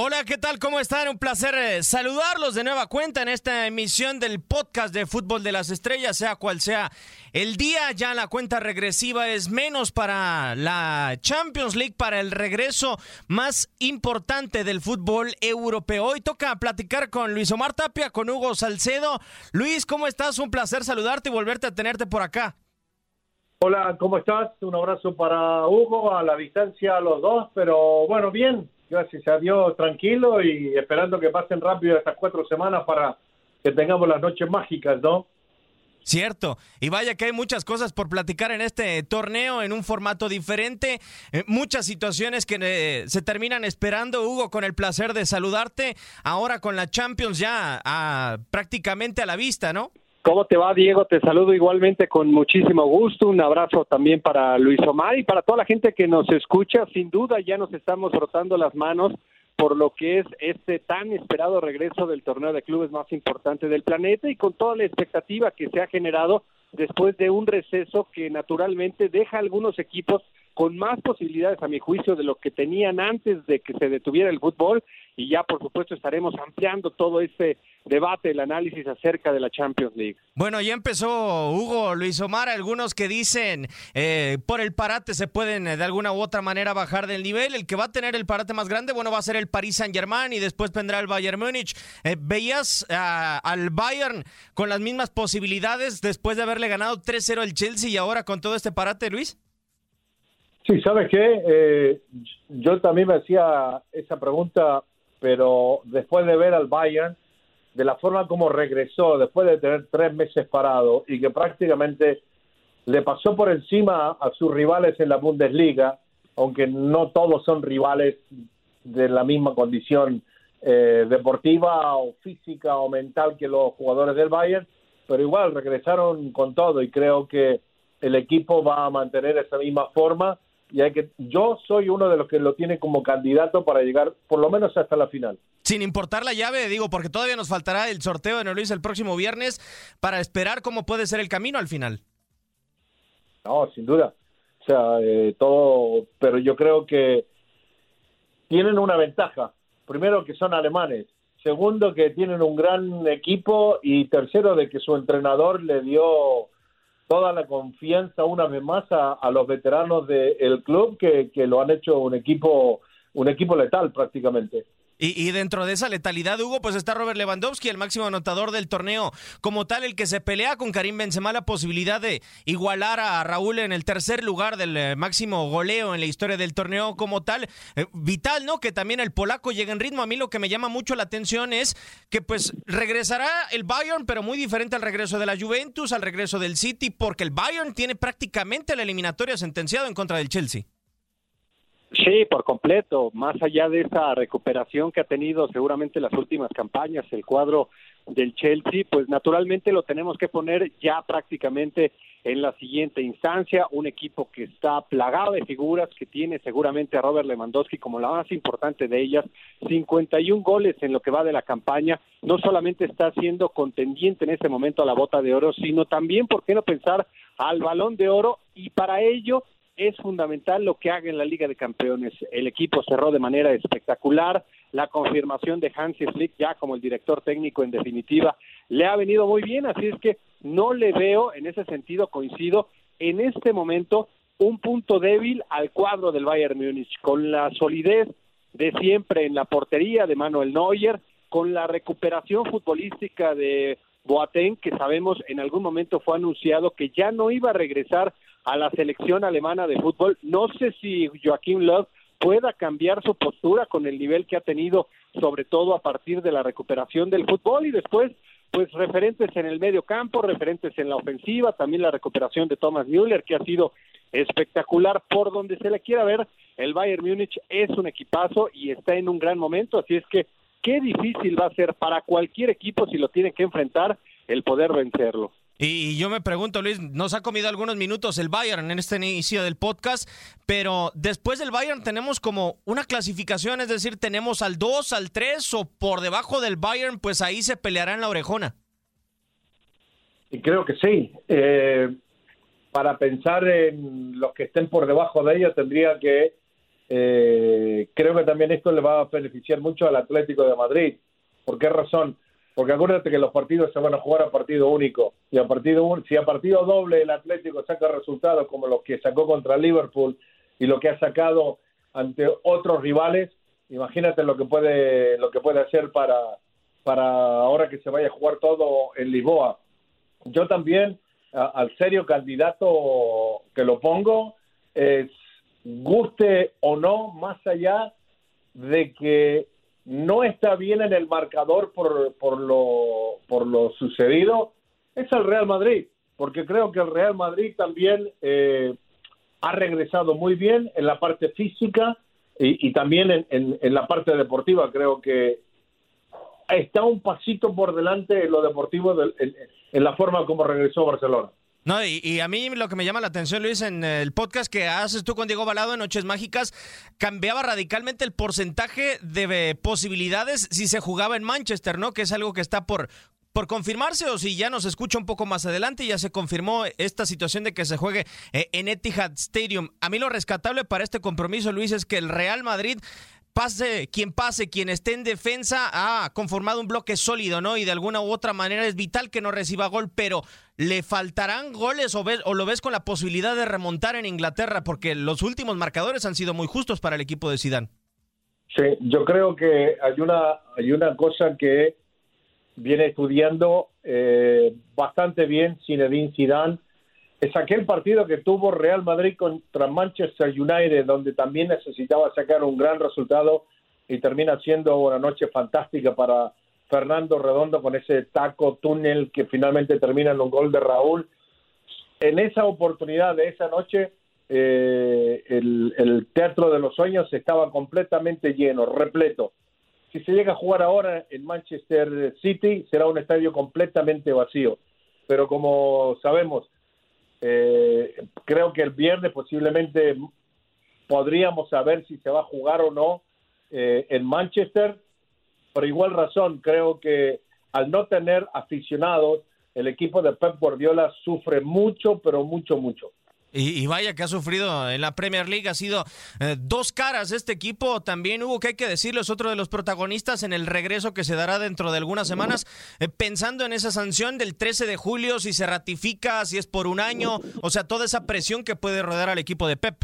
Hola, ¿qué tal? ¿Cómo están? Un placer eh, saludarlos de nueva cuenta en esta emisión del podcast de Fútbol de las Estrellas, sea cual sea el día. Ya la cuenta regresiva es menos para la Champions League, para el regreso más importante del fútbol europeo. Hoy toca platicar con Luis Omar Tapia, con Hugo Salcedo. Luis, ¿cómo estás? Un placer saludarte y volverte a tenerte por acá. Hola, ¿cómo estás? Un abrazo para Hugo, a la distancia a los dos, pero bueno, bien, gracias a Dios, tranquilo y esperando que pasen rápido estas cuatro semanas para que tengamos las noches mágicas, ¿no? Cierto, y vaya que hay muchas cosas por platicar en este torneo en un formato diferente, eh, muchas situaciones que eh, se terminan esperando. Hugo, con el placer de saludarte, ahora con la Champions ya a, prácticamente a la vista, ¿no? ¿Cómo te va, Diego? Te saludo igualmente con muchísimo gusto. Un abrazo también para Luis Omar y para toda la gente que nos escucha. Sin duda ya nos estamos frotando las manos por lo que es este tan esperado regreso del torneo de clubes más importante del planeta y con toda la expectativa que se ha generado después de un receso que naturalmente deja a algunos equipos con más posibilidades a mi juicio de lo que tenían antes de que se detuviera el fútbol y ya por supuesto estaremos ampliando todo este debate, el análisis acerca de la Champions League. Bueno, ya empezó Hugo, Luis Omar, algunos que dicen eh, por el parate se pueden eh, de alguna u otra manera bajar del nivel, el que va a tener el parate más grande, bueno, va a ser el Paris Saint Germain y después vendrá el Bayern Múnich. Eh, ¿Veías al Bayern con las mismas posibilidades después de haberle ganado 3-0 el Chelsea y ahora con todo este parate, Luis? Sí, ¿sabes qué? Eh, yo también me hacía esa pregunta, pero después de ver al Bayern, de la forma como regresó, después de tener tres meses parado y que prácticamente le pasó por encima a sus rivales en la Bundesliga, aunque no todos son rivales de la misma condición eh, deportiva o física o mental que los jugadores del Bayern, pero igual regresaron con todo y creo que el equipo va a mantener esa misma forma y hay que yo soy uno de los que lo tiene como candidato para llegar por lo menos hasta la final. Sin importar la llave, digo, porque todavía nos faltará el sorteo de Luis el próximo viernes para esperar cómo puede ser el camino al final. No, sin duda. O sea, eh, todo, pero yo creo que tienen una ventaja. Primero que son alemanes, segundo que tienen un gran equipo y tercero de que su entrenador le dio toda la confianza una vez más a, los veteranos del club que, que lo han hecho un equipo un equipo letal prácticamente. Y, y, dentro de esa letalidad, Hugo, pues está Robert Lewandowski, el máximo anotador del torneo, como tal, el que se pelea con Karim Benzema la posibilidad de igualar a Raúl en el tercer lugar del eh, máximo goleo en la historia del torneo como tal. Eh, vital, ¿no? Que también el polaco llegue en ritmo. A mí lo que me llama mucho la atención es que pues regresará el Bayern, pero muy diferente al regreso de la Juventus, al regreso del City, porque el Bayern tiene prácticamente la eliminatoria sentenciado en contra del Chelsea. Sí, por completo. Más allá de esa recuperación que ha tenido seguramente las últimas campañas, el cuadro del Chelsea, pues naturalmente lo tenemos que poner ya prácticamente en la siguiente instancia. Un equipo que está plagado de figuras, que tiene seguramente a Robert Lewandowski como la más importante de ellas, 51 goles en lo que va de la campaña. No solamente está siendo contendiente en este momento a la bota de oro, sino también, ¿por qué no pensar al balón de oro? Y para ello es fundamental lo que haga en la Liga de Campeones. El equipo cerró de manera espectacular. La confirmación de Hansi Flick ya como el director técnico en definitiva le ha venido muy bien, así es que no le veo, en ese sentido coincido, en este momento un punto débil al cuadro del Bayern Múnich, con la solidez de siempre en la portería de Manuel Neuer, con la recuperación futbolística de Boateng, que sabemos en algún momento fue anunciado que ya no iba a regresar a la selección alemana de fútbol. No sé si Joaquín Love pueda cambiar su postura con el nivel que ha tenido, sobre todo a partir de la recuperación del fútbol y después pues referentes en el medio campo, referentes en la ofensiva, también la recuperación de Thomas Müller, que ha sido espectacular por donde se le quiera ver. El Bayern Múnich es un equipazo y está en un gran momento, así es que qué difícil va a ser para cualquier equipo si lo tiene que enfrentar el poder vencerlo. Y yo me pregunto, Luis, nos ha comido algunos minutos el Bayern en este inicio del podcast, pero después del Bayern tenemos como una clasificación, es decir, tenemos al 2, al 3 o por debajo del Bayern, pues ahí se peleará en la orejona. Y creo que sí. Eh, para pensar en los que estén por debajo de ellos, tendría que, eh, creo que también esto le va a beneficiar mucho al Atlético de Madrid. ¿Por qué razón? Porque acuérdate que los partidos se van a jugar a partido único. Y a partido si a partido doble el Atlético saca resultados como los que sacó contra Liverpool y lo que ha sacado ante otros rivales, imagínate lo que puede lo que puede hacer para para ahora que se vaya a jugar todo en Lisboa. Yo también al serio candidato que lo pongo es guste o no más allá de que no está bien en el marcador por, por, lo, por lo sucedido, es el Real Madrid, porque creo que el Real Madrid también eh, ha regresado muy bien en la parte física y, también en, en, la parte deportiva. Creo que está un pasito por delante en lo deportivo en la forma como regresó Barcelona. No, y, a mí lo que me llama la atención, Luis, en el podcast que haces tú con Diego Balado en Noches Mágicas, cambiaba radicalmente el porcentaje de posibilidades si se jugaba en Manchester, ¿no? Que es algo que está por, por confirmarse o si ya nos escucha un poco más adelante, ya se confirmó esta situación de que se juegue eh, en Etihad Stadium. A mí lo rescatable para este compromiso, Luis, es que el Real Madrid pase quien pase, quien esté en defensa, ha conformado un bloque sólido, ¿no? Y de alguna u otra manera es vital que no reciba gol, pero ¿le faltarán goles o, o lo ves con la posibilidad de remontar en Inglaterra? Porque los últimos marcadores han sido muy justos para el equipo de Zidane. Sí, yo creo que hay una, hay una cosa que viene estudiando eh, bastante bien Zinedine Zidane es aquel partido que tuvo Real Madrid contra Manchester United, donde también necesitaba sacar un gran resultado y termina siendo una noche fantástica para Fernando Redondo con ese taco túnel que finalmente termina en un gol de Raúl. En esa oportunidad de esa noche, eh, el, Teatro de los Sueños estaba completamente lleno, repleto. Si se llega a jugar ahora en Manchester City, será un estadio completamente vacío. Pero como sabemos, eh, creo que el viernes posiblemente podríamos saber si se va a jugar o no eh, en Manchester. Por igual razón, creo que al no tener aficionados, el equipo de Pep Guardiola sufre mucho, pero mucho, mucho. Y, vaya que ha sufrido en la Premier League, ha sido eh, dos caras este equipo. También hubo que hay que decirlo, es otro de los protagonistas en el regreso que se dará dentro de algunas semanas, eh, pensando en esa sanción del 13 de julio, si se ratifica, si es por un año, o sea, toda esa presión que puede rodear al equipo de Pep.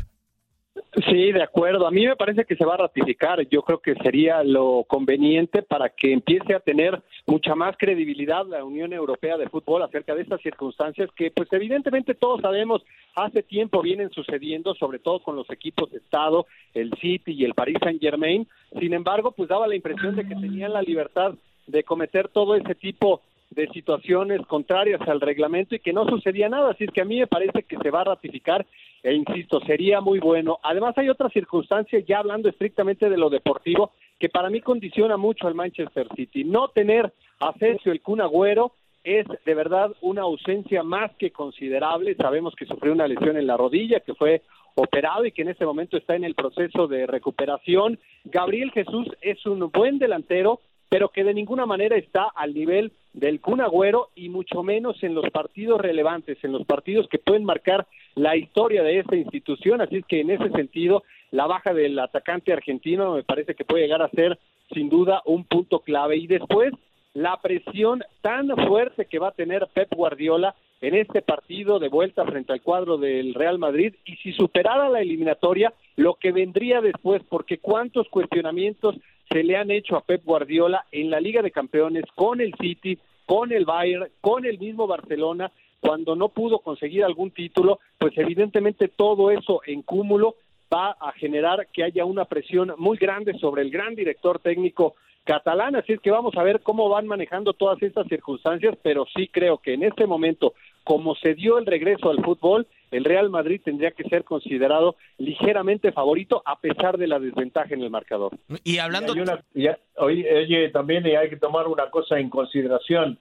Sí, de acuerdo. A mí me parece que se va a ratificar. Yo creo que sería lo conveniente para que empiece a tener mucha más credibilidad la Unión Europea de Fútbol acerca de estas circunstancias que, pues evidentemente todos sabemos, hace tiempo vienen sucediendo, sobre todo con los equipos de Estado, el City y el Paris Saint Germain. Sin embargo, pues daba la impresión de que tenían la libertad de cometer todo ese tipo de situaciones contrarias al reglamento y que no sucedía nada. Así es que a mí me parece que se va a ratificar e insisto, sería muy bueno. Además hay otra circunstancia, ya hablando estrictamente de lo deportivo, que para mí condiciona mucho al Manchester City. No tener a Sergio el Kun Agüero es de verdad una ausencia más que considerable. Sabemos que sufrió una lesión en la rodilla, que fue operado y que en este momento está en el proceso de recuperación. Gabriel Jesús es un buen delantero, pero que de ninguna manera está al nivel del Kun Agüero y mucho menos en los partidos relevantes, en los partidos que pueden marcar la historia de esta institución. Así es que en ese sentido, la baja del atacante argentino me parece que puede llegar a ser sin duda un punto clave. Y después, la presión tan fuerte que va a tener Pep Guardiola en este partido de vuelta frente al cuadro del Real Madrid y si superara la eliminatoria, lo que vendría después, porque cuántos cuestionamientos se le han hecho a Pep Guardiola en la Liga de Campeones con el City, con el Bayern, con el mismo Barcelona, cuando no pudo conseguir algún título, pues evidentemente todo eso en cúmulo va a generar que haya una presión muy grande sobre el gran director técnico catalán, así es que vamos a ver cómo van manejando todas estas circunstancias, pero sí creo que en este momento, como se dio el regreso al fútbol, el Real Madrid tendría que ser considerado ligeramente favorito a pesar de la desventaja en el marcador. Y hablando... Y una, y, oye, también hay que tomar una cosa en consideración.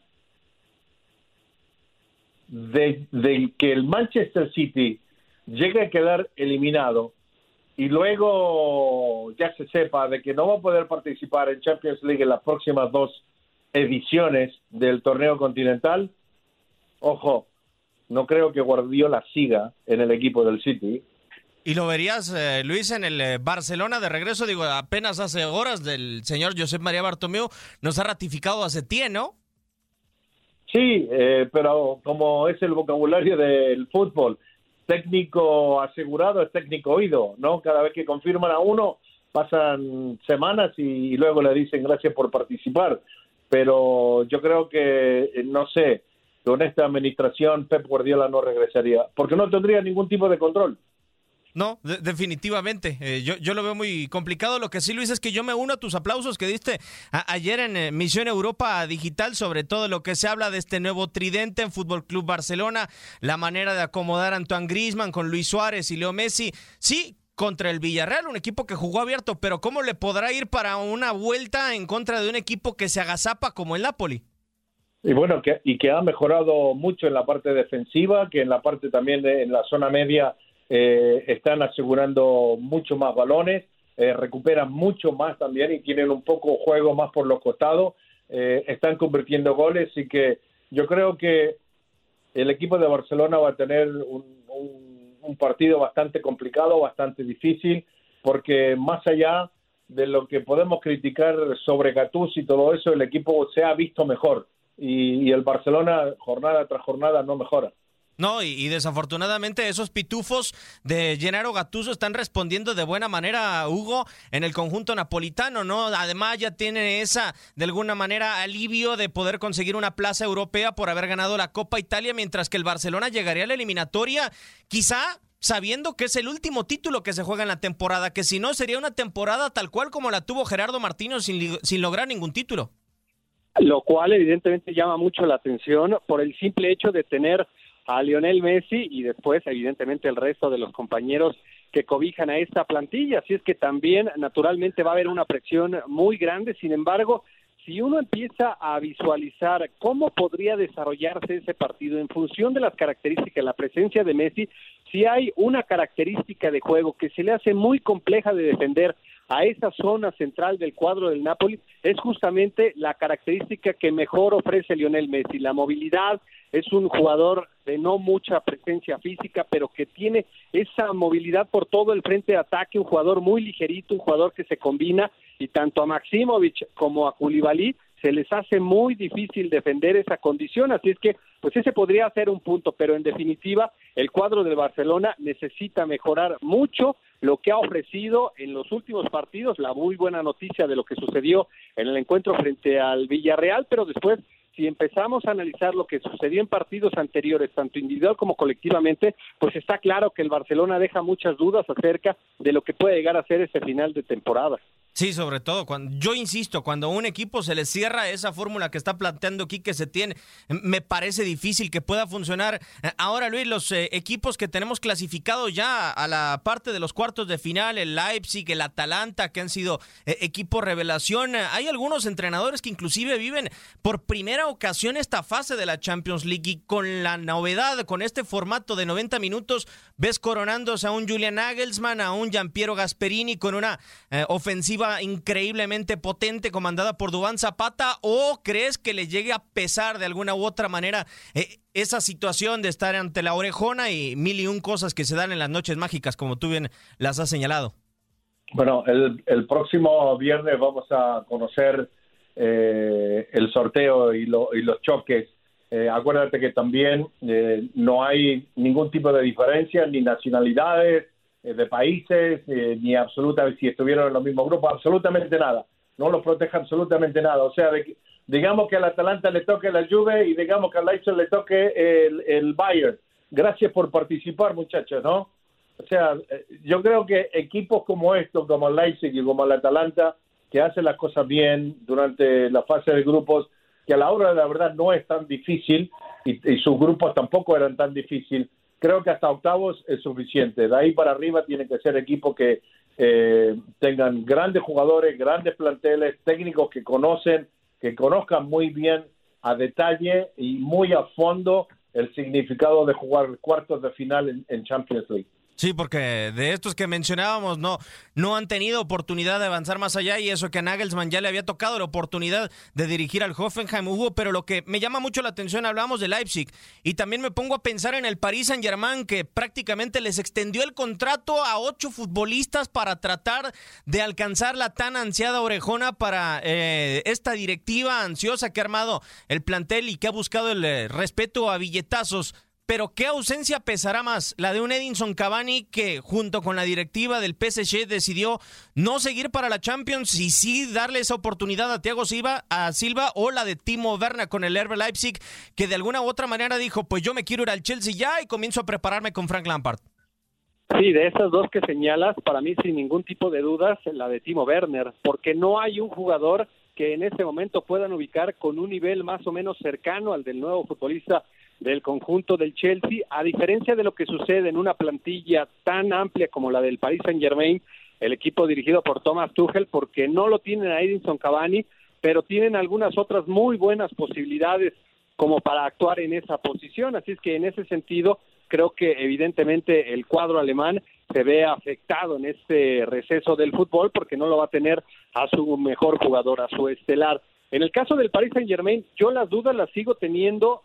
De, de que el Manchester City llegue a quedar eliminado y luego ya se sepa de que no va a poder participar en Champions League en las próximas dos ediciones del torneo continental, ojo, no creo que Guardiola siga en el equipo del City. ¿Y lo verías, eh, Luis, en el eh, Barcelona de regreso? Digo, apenas hace horas del señor Josep María Bartomeu nos ha ratificado hace tiempo, ¿no? Sí, eh, pero como es el vocabulario del fútbol, técnico asegurado es técnico oído, ¿no? Cada vez que confirman a uno, pasan semanas y, luego le dicen gracias por participar. Pero yo creo que, eh, no sé, con esta administración Pep Guardiola no regresaría, porque no tendría ningún tipo de control. No, definitivamente. Eh, yo, yo, lo veo muy complicado. Lo que sí, Luis, es que yo me uno a tus aplausos que diste ayer en eh, Misión Europa Digital sobre todo lo que se habla de este nuevo tridente en Fútbol Club Barcelona, la manera de acomodar a Antoine Grisman con Luis Suárez y Leo Messi. Sí, contra el Villarreal, un equipo que jugó abierto, pero ¿cómo le podrá ir para una vuelta en contra de un equipo que se agazapa como el Napoli? Y bueno, que, y que ha mejorado mucho en la parte defensiva, que en la parte también de, en la zona media eh, están asegurando mucho más balones, eh, recuperan mucho más también y tienen un poco juego más por los costados, eh, están convirtiendo goles y que yo creo que el equipo de Barcelona va a tener un, un partido bastante complicado, bastante difícil, porque más allá de lo que podemos criticar sobre Gatús y todo eso, el equipo se ha visto mejor y, y el Barcelona jornada tras jornada no mejora. No, y, desafortunadamente esos pitufos de Gennaro Gattuso están respondiendo de buena manera, Hugo, en el conjunto napolitano, ¿no? Además ya tiene esa, de alguna manera, alivio de poder conseguir una plaza europea por haber ganado la Copa Italia, mientras que el Barcelona llegaría a la eliminatoria, quizá sabiendo que es el último título que se juega en la temporada, que si no sería una temporada tal cual como la tuvo Gerardo Martino sin, sin lograr ningún título. Lo cual evidentemente llama mucho la atención por el simple hecho de tener a Lionel Messi y después, evidentemente, el resto de los compañeros que cobijan a esta plantilla. Así es que también, naturalmente, va a haber una presión muy grande. Sin embargo, si uno empieza a visualizar cómo podría desarrollarse ese partido en función de las características, la presencia de Messi, si hay una característica de juego que se le hace muy compleja de defender a esa zona central del cuadro del Napoli, es justamente la característica que mejor ofrece Lionel Messi, la movilidad, es un jugador de no mucha presencia física, pero que tiene esa movilidad por todo el frente de ataque, un jugador muy ligerito, un jugador que se combina y tanto a Maximovic como a Koulibaly se les hace muy difícil defender esa condición, así es que pues ese podría ser un punto, pero en definitiva el cuadro del Barcelona necesita mejorar mucho lo que ha ofrecido en los últimos partidos, la muy buena noticia de lo que sucedió en el encuentro frente al Villarreal, pero después si empezamos a analizar lo que sucedió en partidos anteriores, tanto individual como colectivamente, pues está claro que el Barcelona deja muchas dudas acerca de lo que puede llegar a ser ese final de temporada. Sí, sobre todo cuando yo insisto, cuando a un equipo se le cierra esa fórmula que está planteando aquí que se tiene, me parece difícil que pueda funcionar. Ahora, Luis, los eh, equipos que tenemos clasificados ya a la parte de los cuartos de final, el Leipzig, el Atalanta, que han sido eh, equipos revelación, hay algunos entrenadores que inclusive viven por primera ocasión esta fase de la Champions League y con la novedad, con este formato de 90 minutos, ves coronándose a un Julian Nagelsmann, a un Giampiero Gasperini con una eh, ofensiva increíblemente potente comandada por Dubán Zapata o crees que le llegue a pesar de alguna u otra manera eh, esa situación de estar ante la orejona y mil y un cosas que se dan en las noches mágicas como tú bien las has señalado? Bueno, el, próximo viernes vamos a conocer eh, el sorteo y, los choques. Eh, acuérdate que también no hay ningún tipo de diferencia, ni nacionalidades, de países, eh, ni absolutamente si estuvieron en los mismos grupos, absolutamente nada. No los protege absolutamente nada. O sea, digamos que al Atalanta le toque la Juve y digamos que al Leipzig le toque el, el Bayern. Gracias por participar, muchachos, ¿no? O sea, eh, yo creo que equipos como estos, como el Leipzig y como el Atalanta, que hace las cosas bien durante la fase de grupos, que a la hora de la verdad no es tan difícil y, sus grupos tampoco eran tan difíciles. Creo que hasta octavos es suficiente. De ahí para arriba tienen que ser equipos que eh, tengan grandes jugadores, grandes planteles, técnicos que conocen, que conozcan muy bien a detalle y muy a fondo el significado de jugar cuartos de final en Champions League. Sí, porque de estos que mencionábamos no, no han tenido oportunidad de avanzar más allá y eso que a Nagelsmann ya le había tocado la oportunidad de dirigir al Hoffenheim. Hugo, pero lo que me llama mucho la atención, hablamos de Leipzig y también me pongo a pensar en el Paris Saint Germain que prácticamente les extendió el contrato a ocho futbolistas para tratar de alcanzar la tan ansiada orejona para eh, esta directiva ansiosa que ha armado el plantel y que ha buscado el eh, respeto a billetazos pero ¿qué ausencia pesará más? La de un Edinson Cavani que junto con la directiva del PSG decidió no seguir para la Champions y sí darle esa oportunidad a Thiago Silva, a Silva o la de Timo Werner con el Herbe Leipzig que de alguna u otra manera dijo, pues yo me quiero ir al Chelsea ya y comienzo a prepararme con Frank Lampard. Sí, de esas dos que señalas, para mí sin ningún tipo de dudas, la de Timo Werner, porque no hay un jugador que en este momento puedan ubicar con un nivel más o menos cercano al del nuevo futbolista del conjunto del Chelsea, a diferencia de lo que sucede en una plantilla tan amplia como la del Paris Saint-Germain, el equipo dirigido por Thomas Tuchel, porque no lo tienen a Edinson Cavani, pero tienen algunas otras muy buenas posibilidades como para actuar en esa posición, así es que en ese sentido creo que evidentemente el cuadro alemán se ve afectado en este receso del fútbol porque no lo va a tener a su mejor jugador, a su estelar. En el caso del Paris Saint Germain, yo las dudas las sigo teniendo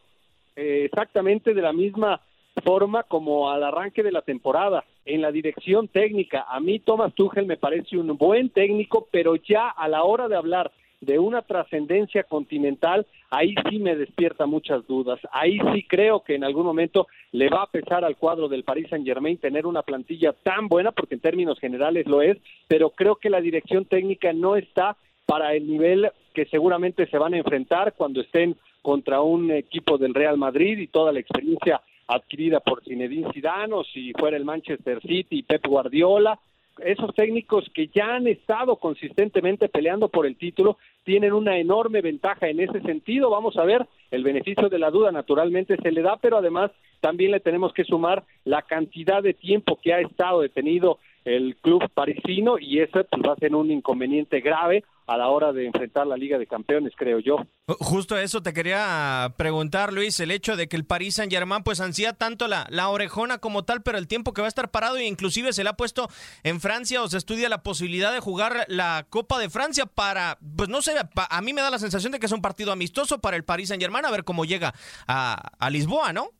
eh, exactamente de la misma forma como al arranque de la temporada. En la dirección técnica, a mí Thomas Tuchel me parece un buen técnico, pero ya a la hora de hablar de una trascendencia continental, ahí sí me despierta muchas dudas. Ahí sí creo que en algún momento le va a pesar al cuadro del Paris Saint Germain tener una plantilla tan buena, porque en términos generales lo es, pero creo que la dirección técnica no está para el nivel que seguramente se van a enfrentar cuando estén contra un equipo del Real Madrid y toda la experiencia adquirida por Zinedine Zidane o si fuera el Manchester City y Pep Guardiola, esos técnicos que ya han estado consistentemente peleando por el título tienen una enorme ventaja en ese sentido. Vamos a ver, el beneficio de la duda naturalmente se le da, pero además también le tenemos que sumar la cantidad de tiempo que ha estado detenido el club parisino y eso pues, va a ser un inconveniente grave a la hora de enfrentar la Liga de Campeones, creo yo. Justo eso te quería preguntar, Luis, el hecho de que el Paris Saint Germain pues ansía tanto la, la orejona como tal, pero el tiempo que va a estar parado e inclusive se le ha puesto en Francia o se estudia la posibilidad de jugar la Copa de Francia para, pues no sé, a mí me da la sensación de que es un partido amistoso para el Paris Saint Germain, a ver cómo llega a, a Lisboa, ¿no?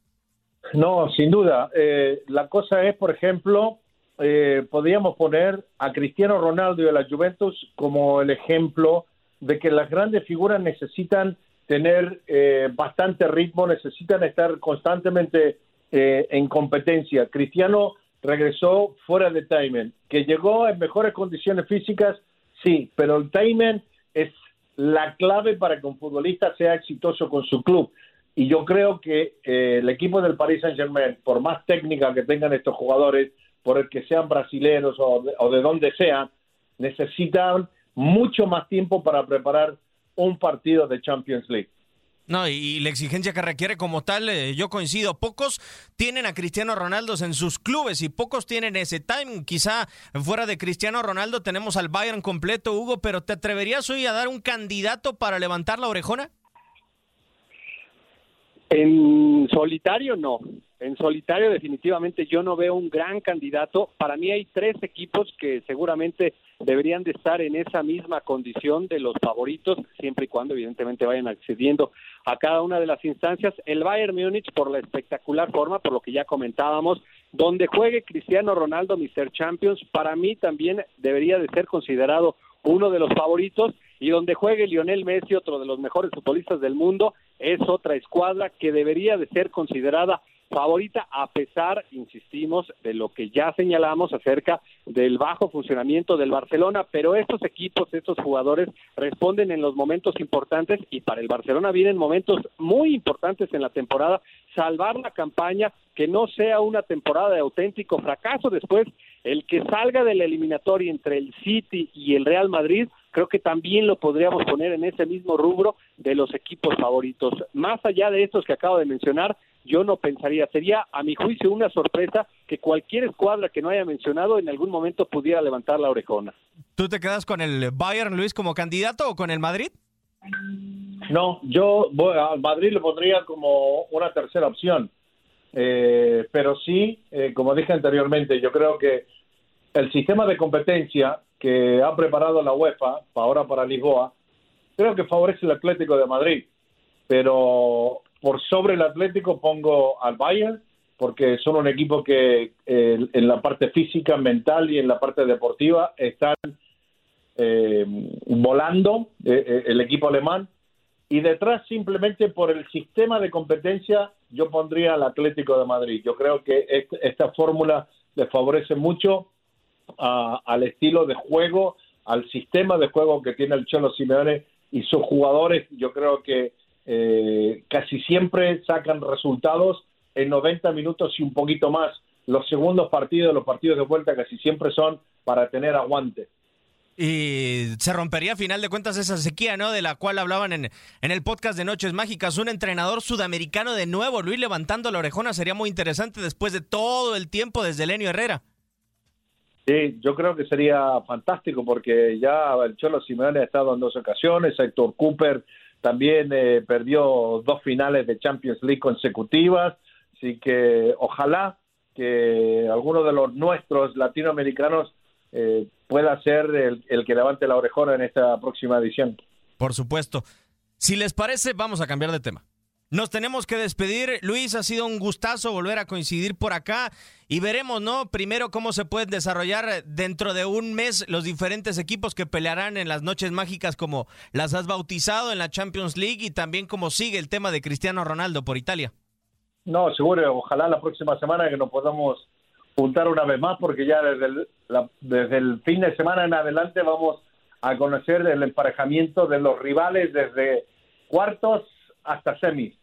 No, sin duda. Eh, la cosa es, por ejemplo, eh, podríamos poner a Cristiano Ronaldo y a la Juventus como el ejemplo de que las grandes figuras necesitan tener eh, bastante ritmo, necesitan estar constantemente eh, en competencia. Cristiano regresó fuera de timing, que llegó en mejores condiciones físicas, sí, pero el timing es la clave para que un futbolista sea exitoso con su club. Y yo creo que el equipo del Paris Saint Germain, por más técnica que tengan estos jugadores, por el que sean brasileños o de, o de donde sean, necesitan mucho más tiempo para preparar un partido de Champions League. No, y la exigencia que requiere como tal, eh, yo coincido. Pocos tienen a Cristiano Ronaldo en sus clubes y pocos tienen ese time. Quizá fuera de Cristiano Ronaldo tenemos al Bayern completo, Hugo, pero ¿te atreverías hoy a dar un candidato para levantar la orejona? En solitario no. En solitario definitivamente yo no veo un gran candidato. Para mí hay tres equipos que seguramente deberían de estar en esa misma condición de los favoritos, siempre y cuando evidentemente vayan accediendo a cada una de las instancias. El Bayern Múnich por la espectacular forma, por lo que ya comentábamos, donde juegue Cristiano Ronaldo, Mr. Champions, para mí también debería de ser considerado uno de los favoritos y donde juegue Lionel Messi, otro de los mejores futbolistas del mundo, es otra escuadra que debería de ser considerada favorita a pesar, insistimos, de lo que ya señalamos acerca del bajo funcionamiento del Barcelona, pero estos equipos, estos jugadores responden en los momentos importantes y para el Barcelona vienen momentos muy importantes en la temporada, salvar la campaña, que no sea una temporada de auténtico fracaso. Después, el que salga de la eliminatoria entre el City y el Real Madrid creo que también lo podríamos poner en ese mismo rubro de los equipos favoritos. Más allá de estos que acabo de mencionar, yo no pensaría, sería a mi juicio una sorpresa que cualquier escuadra que no haya mencionado en algún momento pudiera levantar la orejona. ¿Tú te quedas con el Bayern, Luis, como candidato o con el Madrid? No, yo al Madrid lo pondría como una tercera opción. Eh, pero sí, eh, como dije anteriormente, yo creo que el sistema de competencia que ha preparado la UEFA ahora para Lisboa, creo que favorece el Atlético de Madrid. Pero por sobre el Atlético pongo al Bayern, porque son un equipo que eh, en la parte física, mental y en la parte deportiva están eh, volando eh, el equipo alemán. Y detrás, simplemente por el sistema de competencia, yo pondría al Atlético de Madrid. Yo creo que esta fórmula le favorece mucho al estilo de juego, al sistema de juego que tiene el Cholo Simeone y sus jugadores. Yo creo que eh, casi siempre sacan resultados en 90 minutos y un poquito más. Los segundos partidos, los partidos de vuelta casi siempre son para tener aguante. Y se rompería a final de cuentas esa sequía, ¿no? De la cual hablaban en, en el podcast de Noches Mágicas. Un entrenador sudamericano de nuevo, Luis, levantando la orejona, sería muy interesante después de todo el tiempo desde Lenio Herrera. Sí, yo creo que sería fantástico porque ya el Cholo Simeone ha estado en dos ocasiones, Héctor Cooper también eh, perdió dos finales de Champions League consecutivas, así que ojalá que alguno de los nuestros latinoamericanos eh, pueda ser el, el que levante la orejona en esta próxima edición. Por supuesto. Si les parece, vamos a cambiar de tema. Nos tenemos que despedir. Luis, ha sido un gustazo volver a coincidir por acá y veremos, ¿no? Primero cómo se pueden desarrollar dentro de un mes los diferentes equipos que pelearán en las noches mágicas como las has bautizado en la Champions League y también cómo sigue el tema de Cristiano Ronaldo por Italia. No, seguro, ojalá la próxima semana que nos podamos juntar una vez más porque ya desde el, desde el fin de semana en adelante vamos a conocer el emparejamiento de los rivales desde cuartos hasta semis.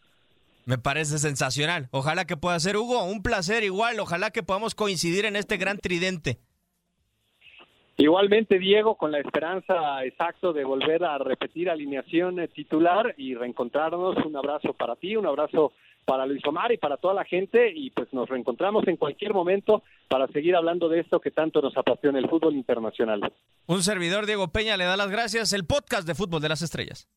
Me parece sensacional. Ojalá que pueda ser, Hugo, un placer igual. Ojalá que podamos coincidir en este gran tridente. Igualmente, Diego, con la esperanza exacto de volver a repetir alineación eh, titular y reencontrarnos. Un abrazo para ti, un abrazo para Luis Omar y para toda la gente y pues nos reencontramos en cualquier momento para seguir hablando de esto que tanto nos apasiona el fútbol internacional. Un servidor, Diego Peña, le da las gracias. El podcast de Fútbol de las Estrellas.